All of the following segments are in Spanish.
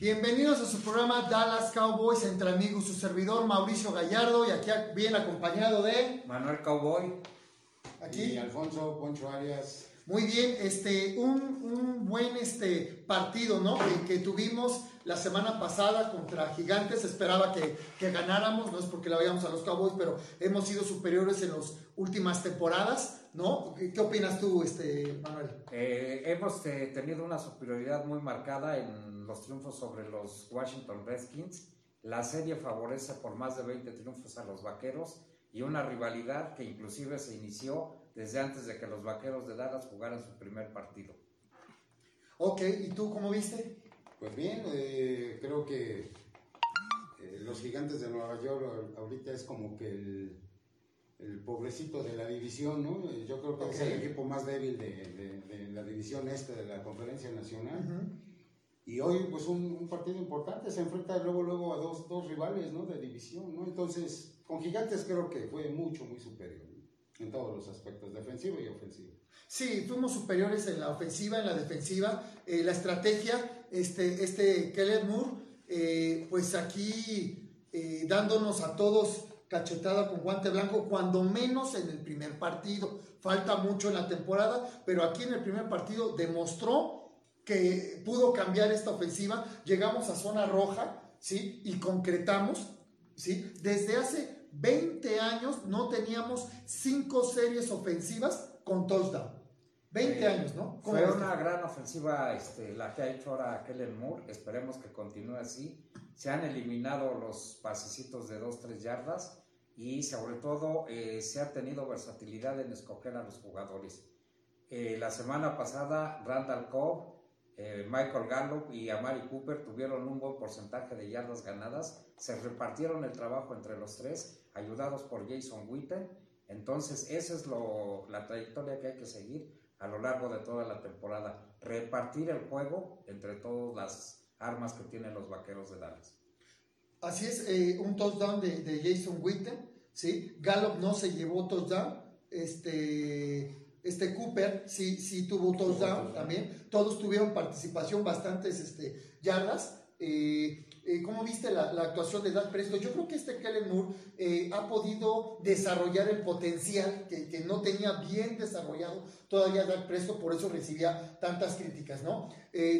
Bienvenidos a su programa Dallas Cowboys entre amigos, su servidor Mauricio Gallardo y aquí bien acompañado de Manuel Cowboy. aquí. Y Alfonso Poncho Arias. Muy bien, este, un, un buen este, partido ¿no? que, que tuvimos la semana pasada contra Gigantes. Esperaba que, que ganáramos, no es porque la veíamos a los Cowboys, pero hemos sido superiores en las últimas temporadas. ¿No? ¿Qué, qué opinas tú, este, Manuel? Eh, hemos eh, tenido una superioridad muy marcada en los triunfos sobre los Washington Redskins. La serie favorece por más de 20 triunfos a los Vaqueros y una rivalidad que inclusive se inició desde antes de que los Vaqueros de Dallas jugaran su primer partido. Ok, ¿y tú cómo viste? Pues bien, eh, creo que eh, los gigantes de Nueva York ahorita es como que el, el pobrecito de la división, ¿no? Eh, Yo creo que es el equipo más débil de, de- de la división este de la conferencia nacional. Y hoy, pues, un, un partido importante, se enfrenta luego, luego a dos, dos rivales, ¿no? De división, ¿no? Entonces, con gigantes creo que fue mucho, muy superior, ¿no? En todos los aspectos, defensivo y ofensivo. Sí, fuimos superiores en la ofensiva, en la defensiva. Eh, la estrategia, este, este Keller Moore, eh, pues aquí eh, dándonos a todos cachetada con guante blanco, cuando menos en el primer partido. Falta mucho en la temporada, pero aquí en el primer partido demostró que pudo cambiar esta ofensiva. Llegamos a zona roja, ¿sí? Y concretamos, ¿sí? Desde hace 20 años no teníamos cinco series ofensivas con touchdown. 20 Eh, años, ¿no? ¿Cómo Fue una gran ofensiva este, la que ha hecho ahora Kellen Moore. Esperemos que continúe así. Se han eliminado los pasecitos de 2-3 yardas y sobre todo eh, se ha tenido versatilidad en escoger a los jugadores. Eh, la semana pasada Randall Cobb, eh, Michael Gallup y Amari Cooper tuvieron un buen porcentaje de yardas ganadas. Se repartieron el trabajo entre los tres, ayudados por Jason Witten. Entonces, esa es lo, la trayectoria que hay que seguir a lo largo de toda la temporada. Repartir el juego entre todas las armas que tienen los vaqueros de Dallas. Así es, eh, un touchdown de, de Jason Witten, ¿sí? Gallup no se llevó touchdown, este, este Cooper sí, sí tuvo touchdown touchdown. también, todos tuvieron participación, bastantes este, yardas. Eh, eh, ¿Cómo viste la, actuación de Dak Prescott? Yo creo que este Kellen Moore eh, ha podido desarrollar el potencial que, no tenía bien desarrollado todavía Dak Prescott, por eso recibía tantas críticas, ¿no?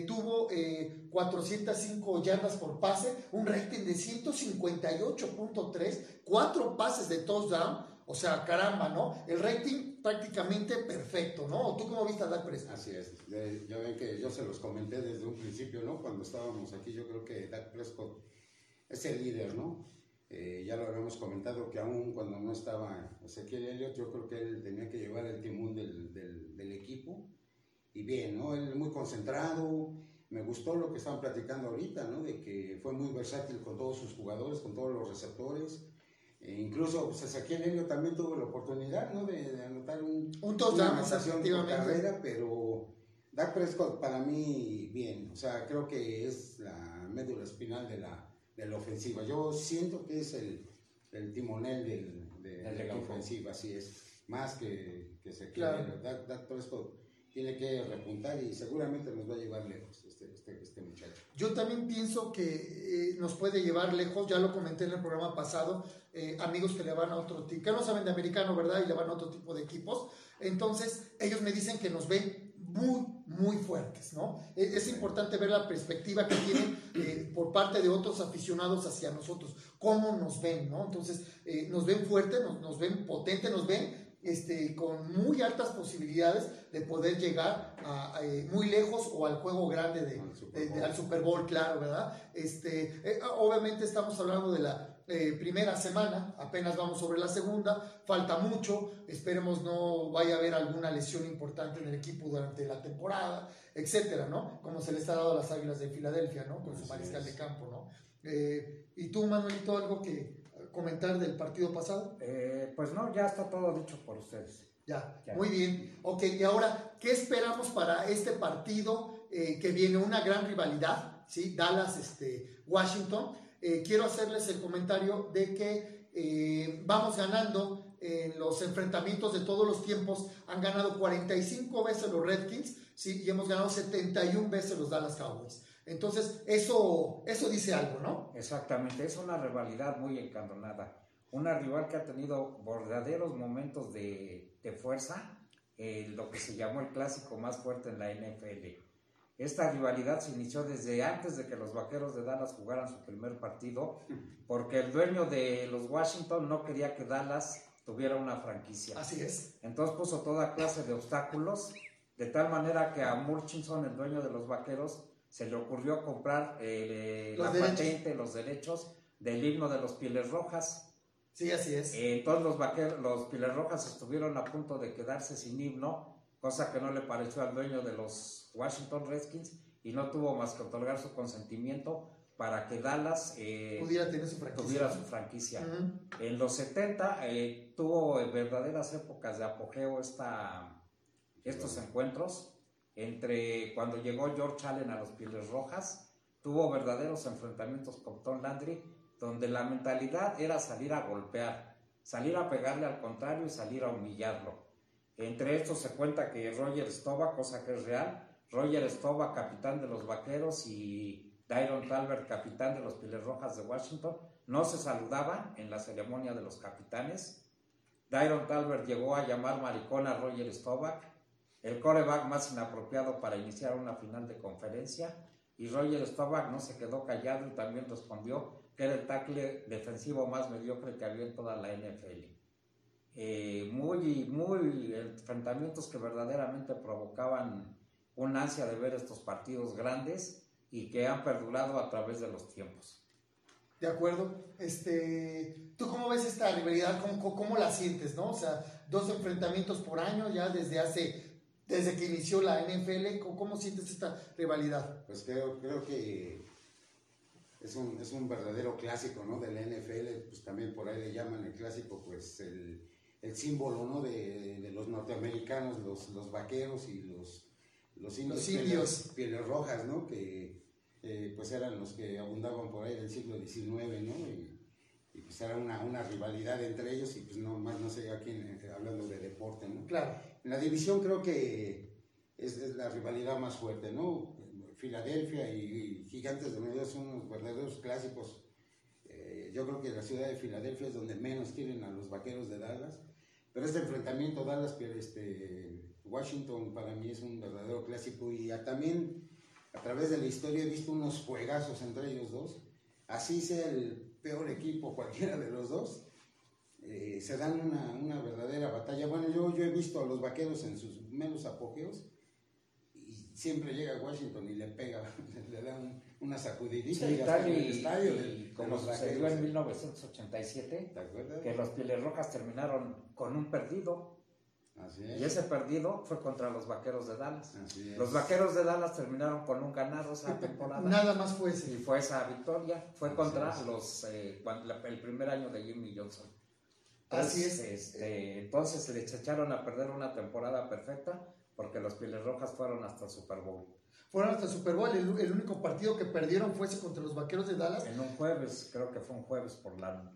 Tuvo eh, 405 yardas por pase, un rating de 158.3, cuatro pases de touchdown, o sea, caramba, ¿no? El rating prácticamente perfecto, ¿no? ¿Tú cómo viste a Dak Prescott? Así es. Ya ven que yo se los comenté desde un principio, ¿no? Cuando estábamos aquí, yo creo que Dak Prescott es el líder, ¿no? Eh, ya lo habíamos comentado que aún cuando no estaba Ezequiel Elliott, yo creo que él tenía que llevar el timón del, del- del equipo. Y bien, ¿no? Él muy concentrado. Me gustó lo que estaban platicando ahorita, ¿no? De que fue muy versátil con todos sus jugadores, con todos los receptores. E incluso pues, Ezequiel también tuvo la oportunidad, ¿no? De, de anotar un, Un una touchdown, anotación por carrera, pero Dak Prescott para mí bien, o sea, creo que es la médula espinal de la, de la ofensiva. Yo siento que es el, el timonel del, de, la ofensiva, así es, más que, que se Claro. Dak Prescott tiene que repuntar y seguramente nos va a llevar lejos este, este, este muchacho. Yo también pienso que eh, nos puede llevar lejos, ya lo comenté en el programa pasado, eh, amigos que le van a otro tipo, que no saben de americano, ¿verdad? Y le van a otro tipo de equipos. Entonces, ellos me dicen que nos ven muy, muy fuertes, ¿no? Eh, Es importante ver la perspectiva que tienen eh, por parte de otros aficionados hacia nosotros, cómo nos ven, ¿no? Entonces, eh, nos ven fuertes, nos, nos ven potentes, nos ven este, con muy altas posibilidades de poder llegar a, a, eh, muy lejos o al juego grande de, Al Super de- de- Bowl. al Super Bowl, claro, ¿verdad? Este, eh, obviamente estamos hablando de la eh, primera semana, apenas vamos sobre la segunda, falta mucho, esperemos no vaya a haber alguna lesión importante en el equipo durante la temporada, etcétera, ¿no? Como se le está dando a las Águilas de Filadelfia, ¿no? Con su mariscal de campo, ¿no? ¿Y tú, Manuelito, algo que comentar del partido pasado? Eh, pues no, ya está todo dicho por ustedes. Ya, Ya. muy bien. Ok, y ahora, ¿qué esperamos para este partido eh, que viene? Una gran rivalidad, ¿sí? Dallas, este, Washington. Eh, quiero hacerles el comentario de que eh, vamos ganando en los enfrentamientos de todos los tiempos. Han ganado 45 veces los Redskins, ¿sí? Y hemos ganado 71 veces los Dallas Cowboys. Entonces, eso, eso dice algo, ¿no? Exactamente, es una rivalidad muy encandonada. Una rival que ha tenido verdaderos momentos de, de fuerza, eh, lo que se llamó el clásico más fuerte en la NFL. Esta rivalidad se inició desde antes de que los Vaqueros de Dallas jugaran su primer partido, porque el dueño de los Washington no quería que Dallas tuviera una franquicia. Así es. Entonces puso toda clase de obstáculos, de tal manera que a Murchison, el dueño de los Vaqueros, se le ocurrió comprar eh, Los la derechos. patente, los derechos del himno de los Pieles Rojas. Sí, así es. Eh, Entonces los, vaqueros, los Pieles Rojas estuvieron a punto de quedarse sin himno, cosa que no le pareció al dueño de los Washington Redskins y no tuvo más que otorgar su consentimiento para que Dallas eh, Pudiera tener su franquicia. tuviera su franquicia. En los 70 eh, tuvo verdaderas épocas de apogeo esta, estos encuentros. Entre cuando llegó George Allen a los Pieles Rojas, tuvo verdaderos enfrentamientos con Tom Landry, donde la mentalidad era salir a golpear, salir a pegarle al contrario y salir a humillarlo. Entre estos se cuenta que Roger Stova, cosa que es real, Roger Stova, capitán de los Vaqueros, y Dyron Talbert, capitán de los Pieles Rojas de Washington, no se saludaban en la ceremonia de los capitanes. Dyron Talbert llegó a llamar maricón a Roger Staubach, el coreback más inapropiado para iniciar una final de conferencia, y Roger Staubach no se quedó callado y también respondió que era el tackle defensivo más mediocre que había en toda la NFL. Eh, muy, muy enfrentamientos que verdaderamente provocaban una ansia de ver estos partidos grandes y que han perdurado a través de los tiempos. De acuerdo. Este, ¿Tú cómo ves esta rivalidad? ¿Cómo, cómo, la sientes, no? O sea, dos enfrentamientos por año ya desde hace, desde que inició la NFL. ¿Cómo, cómo sientes esta rivalidad? Pues creo, creo que es un, es un verdadero clásico, ¿no? De la NFL, pues también por ahí le llaman el clásico, pues el, el símbolo, ¿no? De, de los norteamericanos, los, los vaqueros y los, los indios, Los indios. Pieles, rojas, ¿no? Que eh, pues eran los que abundaban por ahí del siglo XIX, ¿no? Y, y, pues era una, una rivalidad entre ellos y pues no más no sé a quién, eh, hablando de deporte, ¿no? Claro. En la división creo que es, es la rivalidad más fuerte, ¿no? Filadelfia y, y Gigantes de Nueva son unos verdaderos clásicos. Eh, yo creo que la ciudad de Filadelfia es donde menos quieren a los vaqueros de Dallas. Pero este enfrentamiento Dallas este, Washington para mí es un verdadero clásico y a- también a través de la historia he visto unos juegazos entre ellos dos. Así sea el peor equipo cualquiera de los dos, eh, se dan una, una verdadera batalla. Bueno, yo, yo he visto a los vaqueros en sus menos apogeos y siempre llega a Washington y le pega, le da un- una sacudidita Sí, y en el estadio de, y de como sucedió en 1987, ¿Te acuerdas? que los Pieles Rojas terminaron con un perdido, Así y es. ese perdido fue contra los Vaqueros de Dallas. Así es. Los Vaqueros de Dallas terminaron con un ganado esa temporada. Nada más fue Y ese. fue esa victoria, fue Así contra es. los eh, cuando la- el primer año de Jimmy Johnson. Así Entonces, es. este, entonces les echaron a perder una temporada perfecta porque los Pieles Rojas fueron hasta el Super Bowl. Fueron hasta el Super Bowl. El, el único partido que perdieron fue ese contra los vaqueros de Dallas. En un jueves, creo que fue un jueves por la,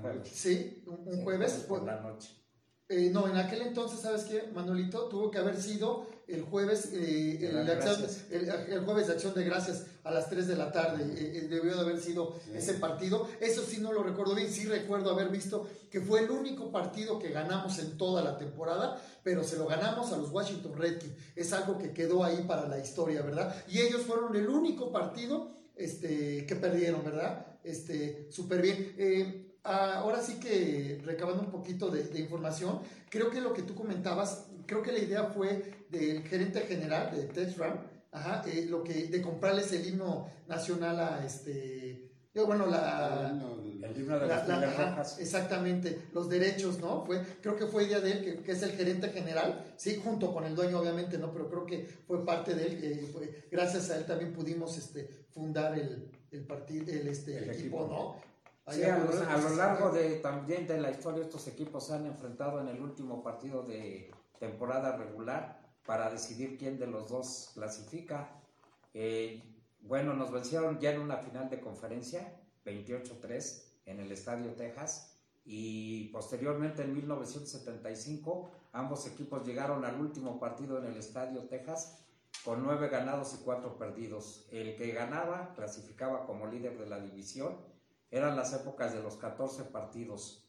jueves. Sí, un, un Sí, jueves. por Fue- la noche. Eh, no, en aquel entonces, ¿sabes qué, Manuelito? Tuvo que haber sido el jueves, eh, De el, acción- el- el jueves de acción de gracias a las 3 de la tarde. eh, eh, debió de haber sido Sí. ese partido. Eso sí no lo recuerdo bien. Sí recuerdo haber visto que fue el único partido que ganamos en toda la temporada, pero se lo ganamos a los Washington Redskins. Es algo que quedó ahí para la historia, ¿verdad? Y ellos fueron el único partido este, que perdieron, ¿verdad? Este, súper bien. Ah, ahora sí que recabando un poquito de, de información, creo que lo que tú comentabas, creo que la idea fue del gerente general de Tex Ram, ajá, eh, lo que, de comprarles el himno nacional a este, eh, bueno, la, El himno de la- la- ajá, Rojas. exactamente, los derechos, ¿no? Fue, creo que fue idea de él, que, que es el gerente general, sí, junto con el dueño, obviamente, ¿no? Pero creo que fue parte de él, eh, fue- gracias a él también pudimos este, fundar el, el partido, el, este, El equipo, equipo. ¿no? Sí, a lo, a lo largo de también de la historia estos equipos se han enfrentado en el último partido de temporada regular para decidir quién de los dos clasifica. Eh, bueno, nos vencieron ya en una final de conferencia, 28-3 en el Estadio Texas y posteriormente en 1975 ambos equipos llegaron al último partido en el Estadio Texas con nueve ganados y cuatro perdidos. El que ganaba clasificaba como líder de la división. Eran las épocas de los 14 partidos.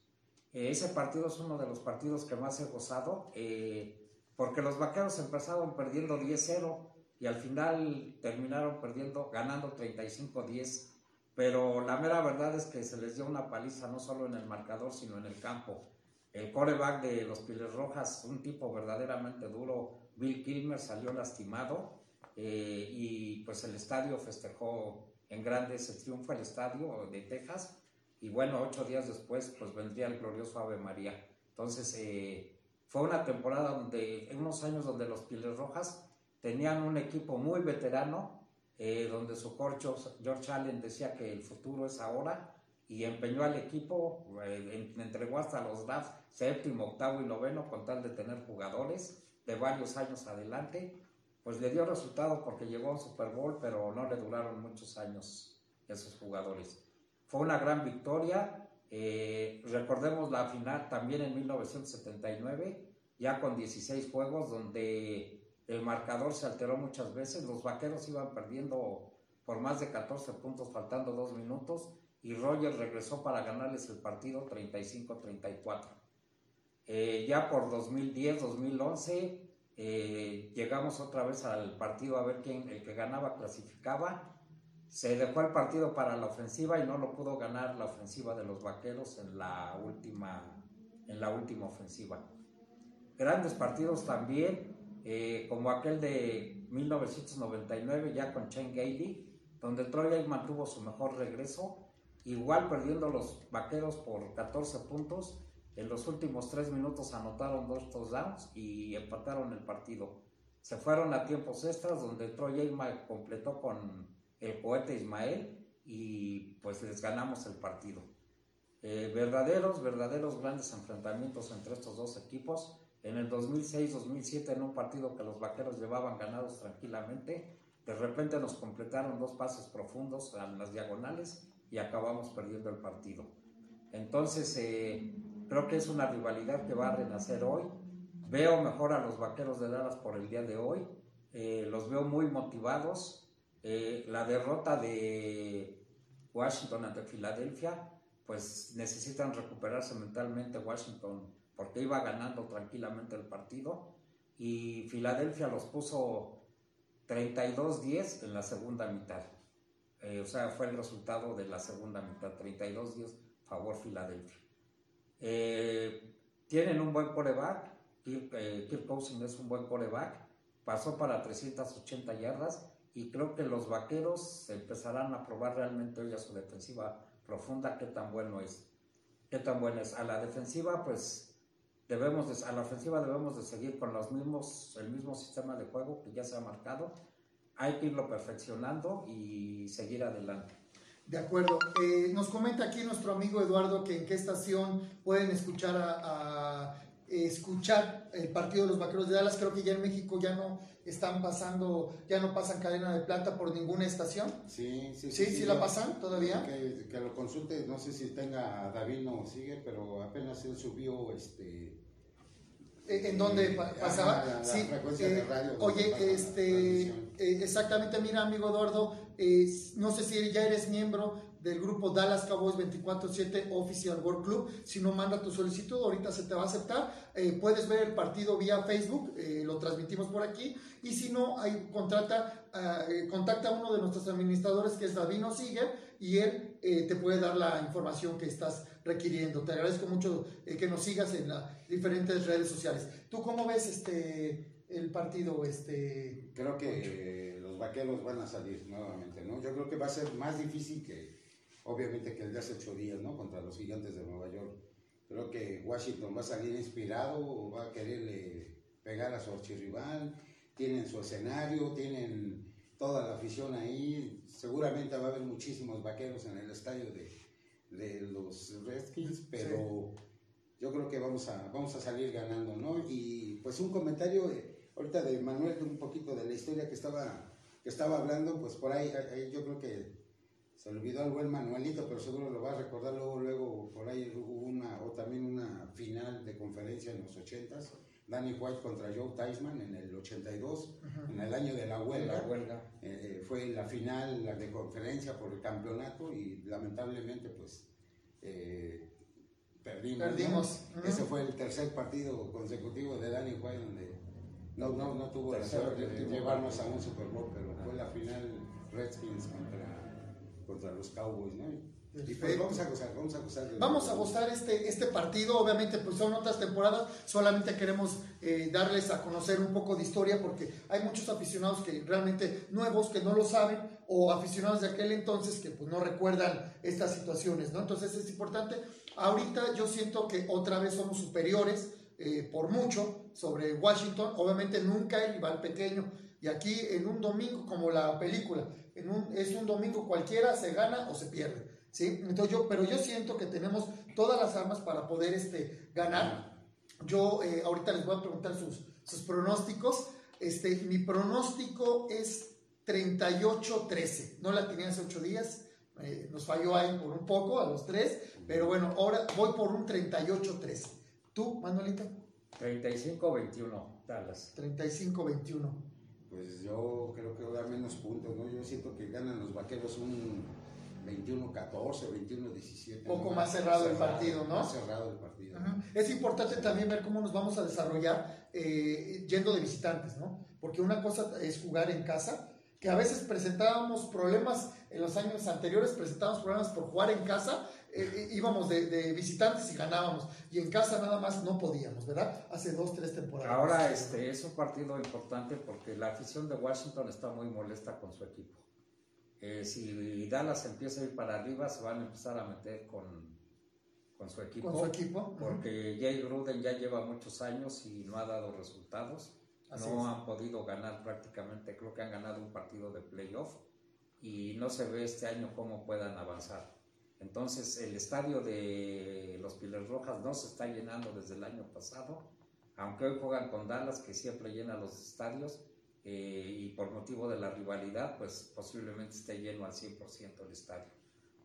Eh, ese partido es uno de los partidos que más he gozado, eh, porque los vaqueros empezaron perdiendo 10-0 y al final terminaron perdiendo, ganando 35-10. Pero la mera verdad es que se les dio una paliza no solo en el marcador, sino en el campo. El coreback de los Piles Rojas, un tipo verdaderamente duro, Bill Kilmer, salió lastimado eh, y pues el estadio festejó en grande ese triunfo, el estadio de Texas. Y bueno, ocho días después pues vendría el glorioso Ave María. Entonces eh, fue una temporada donde, en unos años donde los Piles Rojas tenían un equipo muy veterano, eh, donde su coach George Allen decía que el futuro es ahora y empeñó al equipo, eh, entregó hasta los drafts séptimo, octavo y noveno con tal de tener jugadores de varios años adelante. Pues le dio resultado porque llegó a un Super Bowl, pero no le duraron muchos años esos jugadores. Fue una gran victoria. Eh, recordemos la final también en 1979, ya con 16 juegos, donde el marcador se alteró muchas veces, los vaqueros iban perdiendo por más de 14 puntos faltando dos minutos y Rogers regresó para ganarles el partido 35-34. Eh, ya por 2010-2011 eh, llegamos otra vez al partido a ver quién, el que ganaba clasificaba. Se dejó el partido para la ofensiva y no lo pudo ganar la ofensiva de los vaqueros en la última, en la última ofensiva. Grandes partidos también. Eh, como aquel de 1999 ya con Shane Gailey, donde Troy Aikman tuvo su mejor regreso, igual perdiendo los vaqueros por 14 puntos, en los últimos tres minutos anotaron dos touchdowns y empataron el partido. Se fueron a tiempos extras donde Troy Aikman completó con el cohete Ismael y pues les ganamos el partido. Eh, verdaderos, verdaderos grandes enfrentamientos entre estos dos equipos en el 2006-2007, en un partido que los vaqueros llevaban ganados tranquilamente, de repente nos completaron dos pases profundos a las diagonales y acabamos perdiendo el partido. Entonces, eh, creo que es una rivalidad que va a renacer hoy. Veo mejor a los vaqueros de Dallas por el día de hoy. Eh, los veo muy motivados. Eh, la derrota de Washington ante Filadelfia, pues necesitan recuperarse mentalmente Washington porque iba ganando tranquilamente el partido y Filadelfia los puso 32-10 en la segunda mitad. Eh, o sea, fue el resultado de la segunda mitad, 32-10 favor Filadelfia. Eh, tienen un buen coreback, Kirk, eh, Kirk Cousins es un buen coreback, pasó para 380 yardas y creo que los vaqueros empezarán a probar realmente hoy a su defensiva profunda qué tan bueno es. Qué tan bueno es. A la defensiva, pues debemos a la ofensiva debemos de seguir con los mismos, el mismo sistema de juego que ya se ha marcado. Hay que irlo perfeccionando y seguir adelante. De acuerdo. Eh, nos comenta aquí nuestro amigo Eduardo que en qué estación pueden escuchar a, escuchar el partido de los Vaqueros de Dallas. Creo que ya en México ya no están pasando, ya no pasan cadena de plata por ninguna estación. Sí, sí, sí. ¿Sí, la pasan todavía? Que, que, lo consulte, no sé si tenga David no sigue, pero apenas él subió este en donde pasaba. La, de eh, radio oye, este, eh, exactamente, mira, amigo Eduardo, eh, no sé si ya eres miembro del grupo Dallas Cowboys 24-7 Official World Club. Si no, manda tu solicitud, ahorita se te va a aceptar. puedes ver el partido vía Facebook, lo transmitimos por aquí. Y si no, hay, contrata, contacta a uno de nuestros administradores que es Davino Siger y él te puede dar la información que estás requiriendo. Te agradezco mucho eh, que nos sigas en las diferentes redes sociales. ¿Tú cómo ves este el partido? Este, creo que los vaqueros van a salir nuevamente, ¿no? Yo creo que va a ser más difícil que, obviamente, que el de hace ocho días, ¿no? Contra los gigantes de Nueva York. Creo que Washington va a salir inspirado, va a quererle pegar a su archirrival, tienen su escenario, tienen toda la afición ahí, seguramente va a haber muchísimos vaqueros en el estadio de, de los Redskins, pero yo creo que vamos a, vamos a salir ganando, ¿no? Y pues un comentario eh, ahorita de Manuel, un poquito de la historia que estaba, que estaba hablando, pues por ahí, yo creo que se olvidó el buen Manuelito, pero seguro lo va a recordar luego, luego por ahí hubo una, o también una final de conferencia en los ochentas, Danny White contra Joe Theismann en el 82, en el año de la huelga. La huelga. Eh, eh, fue la final la de conferencia por el campeonato y lamentablemente pues eh, perdimos. Perdimos. ¿no? Ese fue el tercer partido consecutivo de Danny White donde no, no, no tuvo la suerte de llevarnos a un Super Bowl, pero fue la final Redskins contra, contra los Cowboys, ¿no? Pues vamos a gozar, vamos a gozar. de- Vamos a gozar este, este partido, obviamente pues son otras temporadas, solamente queremos eh, darles a conocer un poco de historia porque hay muchos aficionados que realmente nuevos que no lo saben o aficionados de aquel entonces que pues no recuerdan estas situaciones, ¿no? Entonces es importante, ahorita yo siento que otra vez somos superiores eh, por mucho sobre Washington, obviamente nunca el rival pequeño y aquí en un domingo como la película, en un, es un domingo cualquiera, se gana o se pierde. ¿Sí? Entonces yo, pero yo siento que tenemos todas las armas para poder este, ganar. Yo eh, ahorita les voy a preguntar sus, sus pronósticos. Este, mi pronóstico es 38-13. No la tenía hace ocho días. eh, nos falló ahí por un poco a los tres. Pero bueno, ahora voy por un 38-13. ¿Tú, Manuelito? 35-21, Dallas. 35-21. Pues yo creo que va a dar menos puntos, ¿no? Yo siento que ganan los vaqueros un 21-14, 21-17. Poco más cerrado el partido, ¿no? Más cerrado el partido. Ajá. Es importante también ver cómo nos vamos a desarrollar eh, yendo de visitantes, ¿no? Porque una cosa es jugar en casa, que a veces presentábamos problemas en los años anteriores, presentábamos problemas por jugar en casa, eh, eh, íbamos de, de visitantes y ganábamos, y en casa nada más no podíamos, ¿verdad? Hace dos, tres temporadas. Ahora este es un partido importante porque la afición de Washington está muy molesta con su equipo. Eh, si Dallas empieza a ir para arriba, se van a empezar a meter con, con su equipo. Con su equipo. Porque Jay Gruden ya lleva muchos años y no ha dado resultados. Así no es. han podido ganar prácticamente, creo que han ganado un partido de playoff y no se ve este año cómo puedan avanzar. Entonces el estadio de los Piles Rojas no se está llenando desde el año pasado, aunque hoy juegan con Dallas que siempre llena los estadios eh, y por motivo de la rivalidad pues posiblemente esté lleno al 100% el estadio.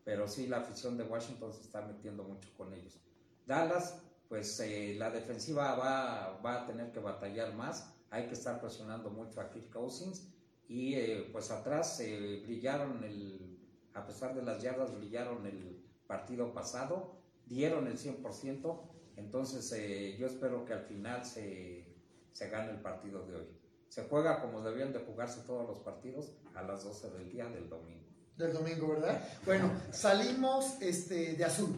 Pero sí la afición de Washington se está metiendo mucho con ellos. Dallas pues eh, la defensiva va, va a tener que batallar más, hay que estar presionando mucho a Kirk Cousins y eh, pues atrás eh, brillaron el, a pesar de las yardas, brillaron el partido pasado, dieron el 100%, entonces eh, yo espero que al final se, se gane el partido de hoy. Se juega como debían de jugarse todos los partidos a las 12 del día del domingo. del domingo, ¿verdad? Bueno, salimos este, de azul.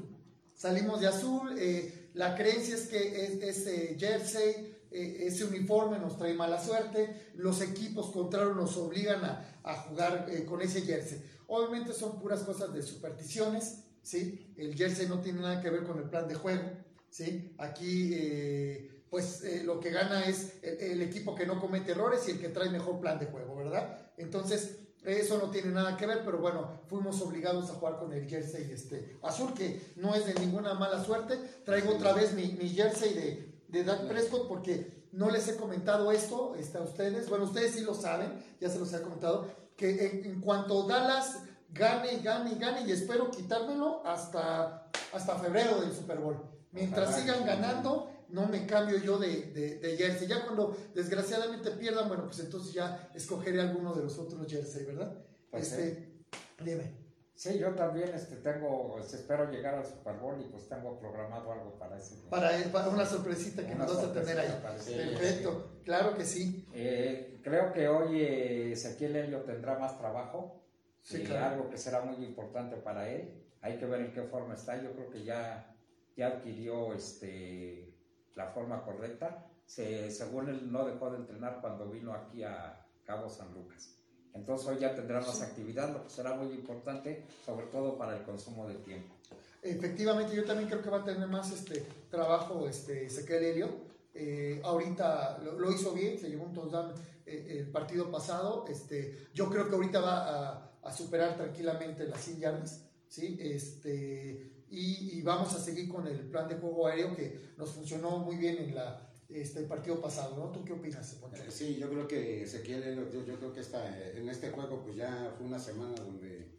Salimos de azul. eh, la creencia es que es- ese jersey, eh, ese uniforme nos trae mala suerte. Los equipos contrarios nos obligan a, a jugar eh, con ese jersey. Obviamente son puras cosas de supersticiones, ¿sí? El jersey no tiene nada que ver con el plan de juego, ¿sí? Aquí, eh, pues eh, lo que gana es el, el equipo que no comete errores y el que trae mejor plan de juego, ¿verdad? Entonces, eso no tiene nada que ver, pero bueno, fuimos obligados a jugar con el jersey este, azul, que no es de ninguna mala suerte. Traigo otra vez mi, mi jersey de, de Dak Prescott porque no les he comentado esto este, a ustedes. Bueno, ustedes sí lo saben, ya se los he comentado, que en, en cuanto Dallas gane, gane, gane, y espero quitármelo hasta, hasta febrero del Super Bowl. Mientras Ojalá. sigan ganando, no me cambio yo de, de, de jersey. Ya cuando desgraciadamente pierdan, bueno, pues entonces ya escogeré alguno de los otros jersey, ¿verdad? Pues este, dime. Sí, yo también este, tengo, este, espero llegar al Super Bowl y pues tengo programado algo para ese día. Para, para una sorpresita que Una nos vas a tener ahí. Perfecto, claro que sí. Eh, creo que hoy eh, Ezequiel Helio tendrá más trabajo, Sí, claro. algo que será muy importante para él. Hay que ver en qué forma está. Yo creo que ya, ya adquirió este, la forma correcta. Se- según él, no dejó de entrenar cuando vino aquí a Cabo San Lucas. Entonces hoy ya tendrá más actividad, lo que será muy importante, sobre todo para el consumo de tiempo. Efectivamente, yo también creo que va a tener más este trabajo este Ezequiel Helio. Eh, ahorita lo, lo hizo bien, se llevó un touchdown eh, el partido pasado. Este, yo creo que ahorita va a, a superar tranquilamente las 100 yardas, ¿sí? Este, y, y vamos a seguir con el plan de juego aéreo que nos funcionó muy bien en la, este, el partido pasado, ¿no? ¿Tú qué opinas, Poncho? Eh, Sí, yo creo que Ezequiel, yo, yo creo que esta, en este juego pues ya fue una semana donde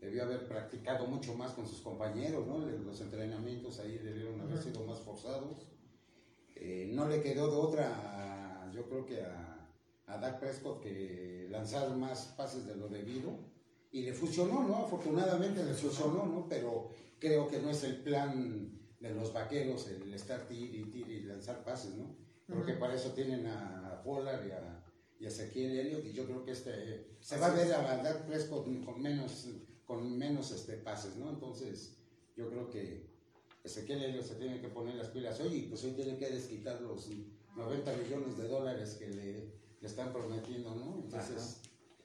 debió haber practicado mucho más con sus compañeros, ¿no? Los entrenamientos ahí debieron haber sido más forzados. eh, no le quedó de otra, yo creo que a, a Dak Prescott que lanzar más pases de lo debido. Y le funcionó, ¿no? Afortunadamente le funcionó, ¿no? Pero creo que no es el plan de los vaqueros el estar tir y tir y lanzar pases, ¿no? Creo que para eso tienen a Pollard y a, y a Ezequiel Elliott y yo creo que este se va a ver a Prescott con menos, con menos este, pases, ¿no? Entonces yo creo que Ezequiel Elliott se tiene que poner las pilas hoy y pues hoy tiene que desquitar los 90 millones de dólares que le, le están prometiendo, ¿no? Entonces...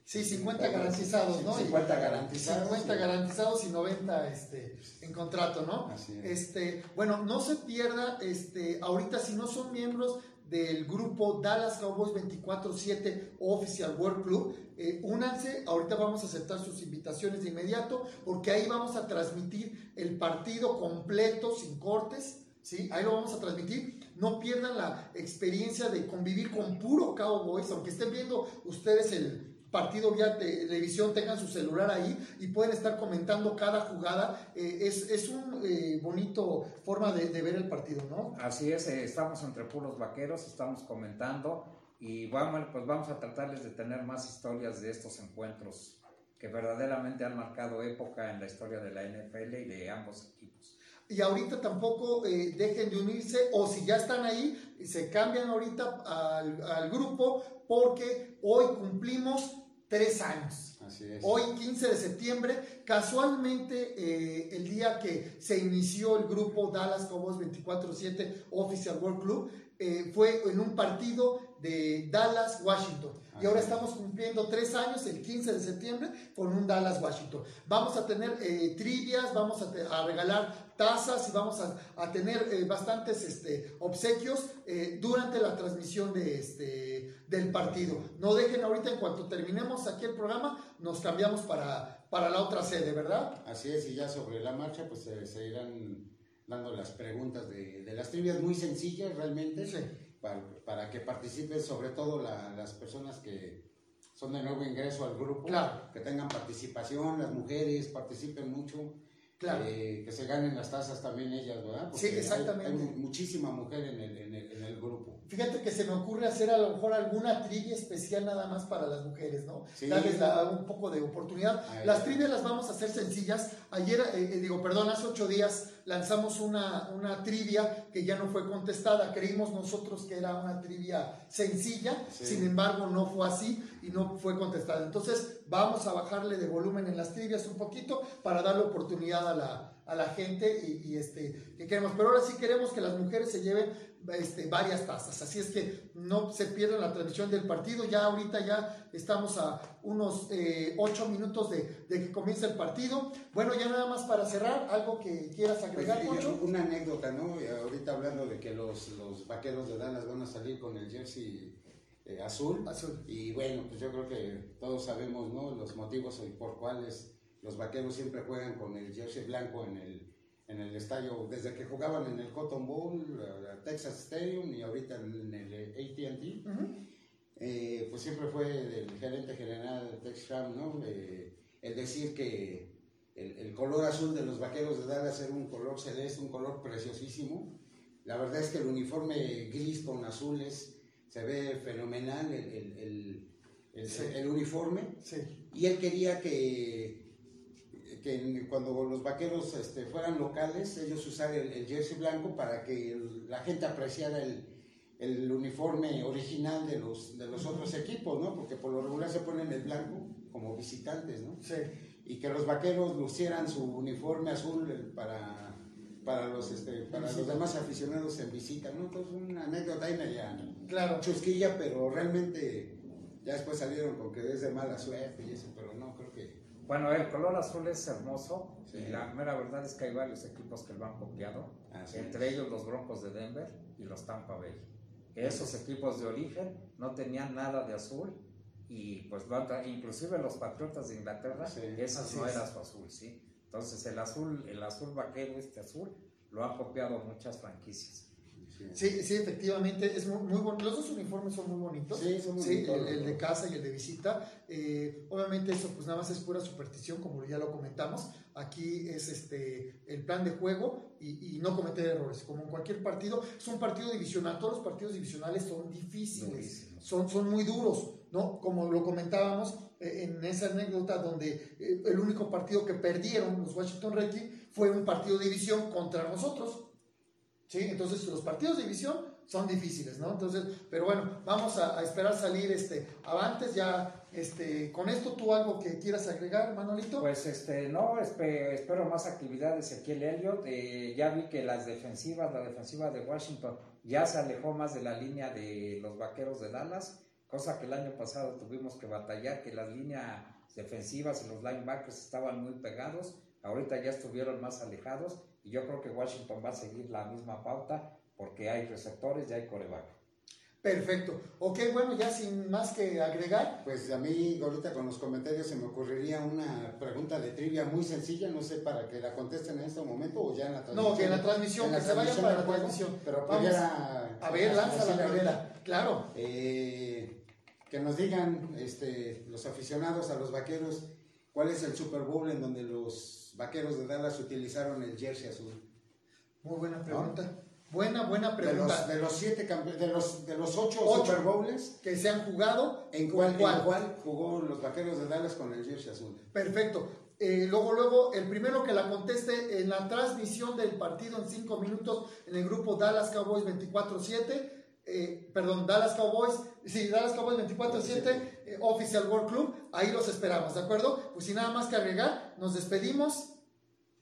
Sí, 50 garantizados, ¿no? 50 garantizados. 50 garantizados y 90 este, en contrato, ¿no? Así es. Este, bueno, no se pierda, este, ahorita si no son miembros del grupo Dallas Cowboys 24-7 Official World Club, eh, únanse, ahorita vamos a aceptar sus invitaciones de inmediato, porque ahí vamos a transmitir el partido completo, sin cortes, ¿sí? Ahí lo vamos a transmitir. No pierdan la experiencia de convivir con puro Cowboys, aunque estén viendo ustedes el partido vía televisión, tengan su celular ahí y pueden estar comentando cada jugada. Eh, es, es un eh, bonito forma de, de, ver el partido, ¿no? Así es, eh, estamos entre puros vaqueros, estamos comentando y vamos, pues vamos a tratarles de tener más historias de estos encuentros que verdaderamente han marcado época en la historia de la NFL y de ambos equipos. Y ahorita tampoco eh, dejen de unirse o si ya están ahí, se cambian ahorita al, al grupo porque hoy cumplimos tres años. Así es. Hoy, 15 de septiembre, casualmente eh, el día que se inició el grupo Dallas Cowboys 24-7 Official World Club, eh, fue en un partido de Dallas, Washington. Y ahora estamos cumpliendo tres años, el 15 de septiembre, con un Dallas, Washington. Vamos a tener eh, trivias, vamos a, te- a regalar tazas y vamos a, a tener eh, bastantes este, obsequios eh, durante la transmisión de este, del partido. No dejen ahorita, en cuanto terminemos aquí el programa, nos cambiamos para, para la otra sede, ¿verdad? Así es, y ya sobre la marcha, pues se, se irán dando las preguntas de, de las trivias muy sencillas realmente, Sí. para, para que participen sobre todo la- las personas que son de nuevo ingreso al grupo, Claro. que tengan participación, las mujeres participen mucho, Claro. eh, que se ganen las tazas también ellas, ¿verdad? Sí, hay- exactamente. Hay, muchísima mujer en el, en el, en el grupo. Fíjate que se me ocurre hacer a lo mejor alguna trivia especial nada más para las mujeres, ¿no? Sí. Darles la- un poco de oportunidad. Ahí Las trivias las vamos a hacer sencillas. Ayer, eh, eh, digo, perdón, hace ocho días lanzamos una, una trivia que ya no fue contestada. Creímos nosotros que era una trivia sencilla, Sí. sin embargo no fue así y no fue contestada. Entonces vamos a bajarle de volumen en las trivias un poquito para darle oportunidad a la, a la gente y, y, este, que queremos. Pero ahora sí queremos que las mujeres se lleven este, varias tazas. Así es que no se pierdan la transmisión del partido. Ya ahorita ya estamos a unos eh, ocho minutos de, de que comience el partido. Bueno, ya nada más para cerrar, algo que quieras Pues, agregar, Poncho. una anécdota, ¿no? Ahorita hablando de que los, los vaqueros de Dallas van a salir con el jersey eh, azul. Azul. Y bueno, pues yo creo que todos sabemos, ¿no? Los motivos por cuáles los vaqueros siempre juegan con el jersey blanco en el, en el estadio, desde que jugaban en el Cotton Bowl, eh, Texas Stadium y ahorita en el AT&T. Eh, pues siempre fue del gerente general de Tex Schramm, ¿no? Eh, el decir que el, el color azul de los vaqueros de Dallas era un color celeste, un color preciosísimo. La verdad es que el uniforme gris con azules se ve fenomenal, el, el- el- el- Sí. el uniforme. Sí, Y él quería que, que cuando los vaqueros este, fueran locales, ellos usaran el, el jersey blanco para que el- la gente apreciara el, el uniforme original de los, de los otros equipos, ¿no? Porque por lo regular se ponen el blanco como visitantes, ¿no? sí. Y que los vaqueros lucieran su uniforme azul eh, para, para, los, este, para los demás aficionados en visita, ¿no? Entonces una anécdota ahí media Claro. chusquilla, pero realmente ya después salieron con que es de mala suerte y eso, pero no, creo que... Bueno, el color azul es hermoso Sí. y la mera verdad es que hay varios equipos que lo han copiado, Así entre ellos los Broncos de Denver y los Tampa Bay. Esos equipos de origen no tenían nada de azul y pues inclusive los Patriotas de Inglaterra, Sí, no era su azul, ¿sí? Entonces el azul, el azul vaquero, este azul, lo han copiado muchas franquicias. Sí, sí, efectivamente, es muy, muy bonito. Los dos uniformes son muy bonitos. Sí, son muy Sí, bonitos, el, el de casa y el de visita. Eh, obviamente eso pues nada más es pura superstición, como ya lo comentamos. Aquí es este el plan de juego y, y no cometer errores. Como en cualquier partido, es un partido divisional. Todos los partidos divisionales son difíciles, son, son muy duros, ¿no? Como lo comentábamos eh, en esa anécdota donde eh, el único partido que perdieron los Washington Redskins fue un partido de división contra nosotros. ¿Sí? Entonces los partidos de división son difíciles, ¿no? Entonces, pero bueno, vamos a, esperar salir este, avantes ya, este, con esto tú algo que quieras agregar, Manolito. Pues este, no, espe- espero más actividad de Ezequiel Elliott. Eh, ya vi que las defensivas, la defensiva de Washington ya se alejó más de la línea de los vaqueros de Dallas, cosa que el año pasado tuvimos que batallar, que las líneas defensivas y los linebackers estaban muy pegados. Ahorita ya estuvieron más alejados y yo creo que Washington va a seguir la misma pauta porque hay receptores y hay coreback. Perfecto. Ok, bueno, ya sin más que agregar, Pues a mí ahorita con los comentarios se me ocurriría una pregunta de trivia muy sencilla, no sé para que la contesten en este momento o ya en la transmisión. No, que en la transmisión, En la que se vayan para la juego, transmisión. Pero Vamos. pudiera... a ver, lanza la primera. Claro. Eh, que nos digan este, los aficionados a los vaqueros cuál es el Super Bowl en donde los vaqueros de Dallas utilizaron el jersey azul. Muy buena pregunta. Buena, buena De pregunta. los, de los siete campe- de los de los ocho, Ocho. Super Bowls, Que se han jugado. ¿en cuál, ¿Cuál? en cuál jugó los vaqueros de Dallas con el jersey azul? Perfecto. Eh, luego, luego, el primero que la conteste en la transmisión del partido en cinco minutos en el grupo Dallas Cowboys 24-7, eh, perdón, Dallas Cowboys, sí, Dallas Cowboys 24-7, eh, Official World Club, ahí los esperamos, ¿de acuerdo? Pues sin nada más que agregar, nos despedimos